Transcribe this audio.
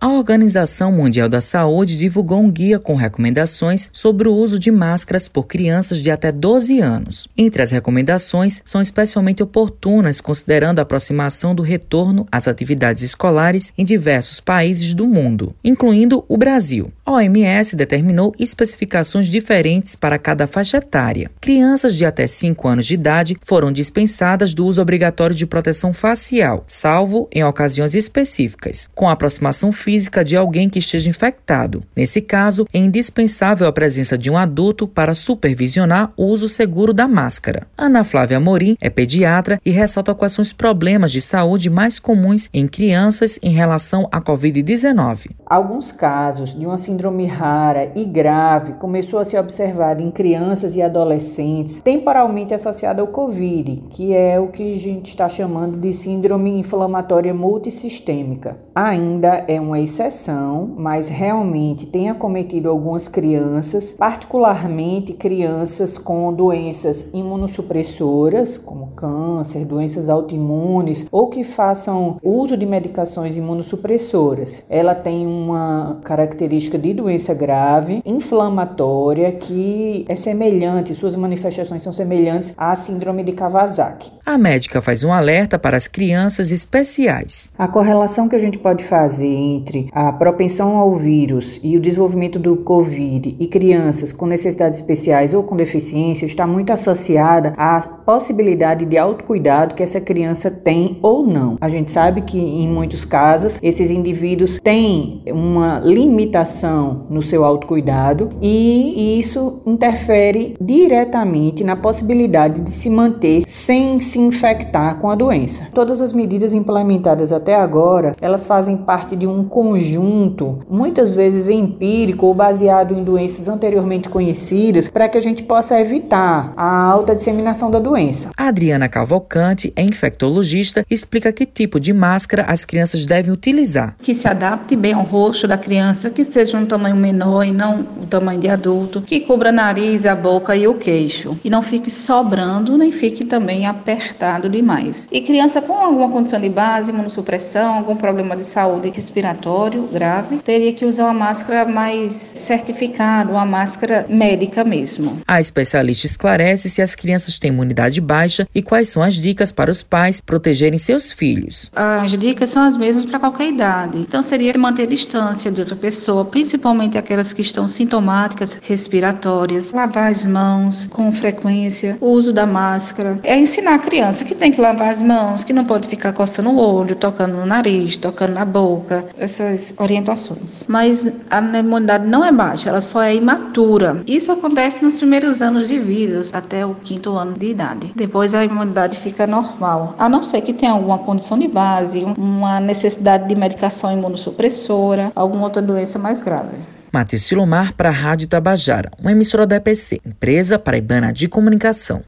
A Organização Mundial da Saúde divulgou um guia com recomendações sobre o uso de máscaras por crianças de até 12 anos. Entre as recomendações são especialmente oportunas considerando a aproximação do retorno às atividades escolares em diversos países do mundo, incluindo o Brasil. OMS determinou especificações diferentes para cada faixa etária. Crianças de até 5 anos de idade foram dispensadas do uso obrigatório de proteção facial, salvo em ocasiões específicas, com a aproximação física de alguém que esteja infectado. Nesse caso, é indispensável a presença de um adulto para supervisionar o uso seguro da máscara. Ana Flávia Morim é pediatra e ressalta quais são os problemas de saúde mais comuns em crianças em relação à Covid-19. Alguns casos de uma síndrome rara e grave começou a se observar em crianças e adolescentes temporalmente associada ao Covid, que é o que a gente está chamando de síndrome inflamatória multissistêmica. Ainda é uma exceção, mas realmente tem acometido algumas crianças, particularmente crianças com doenças imunossupressoras, como câncer, doenças autoimunes ou que façam uso de medicações imunossupressoras. Ela tem uma característica de doença grave, inflamatória, que é semelhante, suas manifestações são semelhantes à síndrome de Kawasaki. A médica faz um alerta para as crianças especiais. A correlação que a gente pode fazer entre a propensão ao vírus e o desenvolvimento do Covid e crianças com necessidades especiais ou com deficiência está muito associada à possibilidade de autocuidado que essa criança tem ou não. A gente sabe que em muitos casos esses indivíduos têm uma limitação no seu autocuidado e isso interfere diretamente na possibilidade de se manter sem se infectar com a doença. Todas as medidas implementadas até agora, elas fazem parte de um conjunto, muitas vezes empírico ou baseado em doenças anteriormente conhecidas, para que a gente possa evitar a alta disseminação da doença. A Adriana Cavalcante é infectologista e explica que tipo de máscara as crianças devem utilizar. Que se adapte bem ao rosto da criança, que seja um tamanho menor e não o tamanho de adulto, que cubra nariz, a boca e o queixo. E não fique sobrando, nem fique também apertado demais. E criança com alguma condição de base, imunossupressão, algum problema de saúde respiratório grave, teria que usar uma máscara mais certificada, uma máscara médica mesmo. A especialista esclarece se as crianças têm imunidade baixa e quais são as dicas para os pais protegerem seus filhos. As dicas são as mesmas para qualquer idade. Então seria manter distância de outra pessoa, principalmente aquelas que estão sintomáticas respiratórias, lavar as mãos com frequência, o uso da máscara. É ensinar a criança que tem que lavar as mãos, que não pode ficar coçando o olho, tocando no nariz, tocando na boca, essas orientações. Mas a imunidade não é baixa, ela só é imatura. Isso acontece nos primeiros anos de vida, até o quinto ano de idade. Depois a imunidade fica normal, a não ser que tenha alguma condição de base, uma necessidade de medicação imunossupressora, alguma outra doença mais grave. Matheus Silomar para a Rádio Tabajara, uma emissora da EPC, empresa paraibana de comunicação.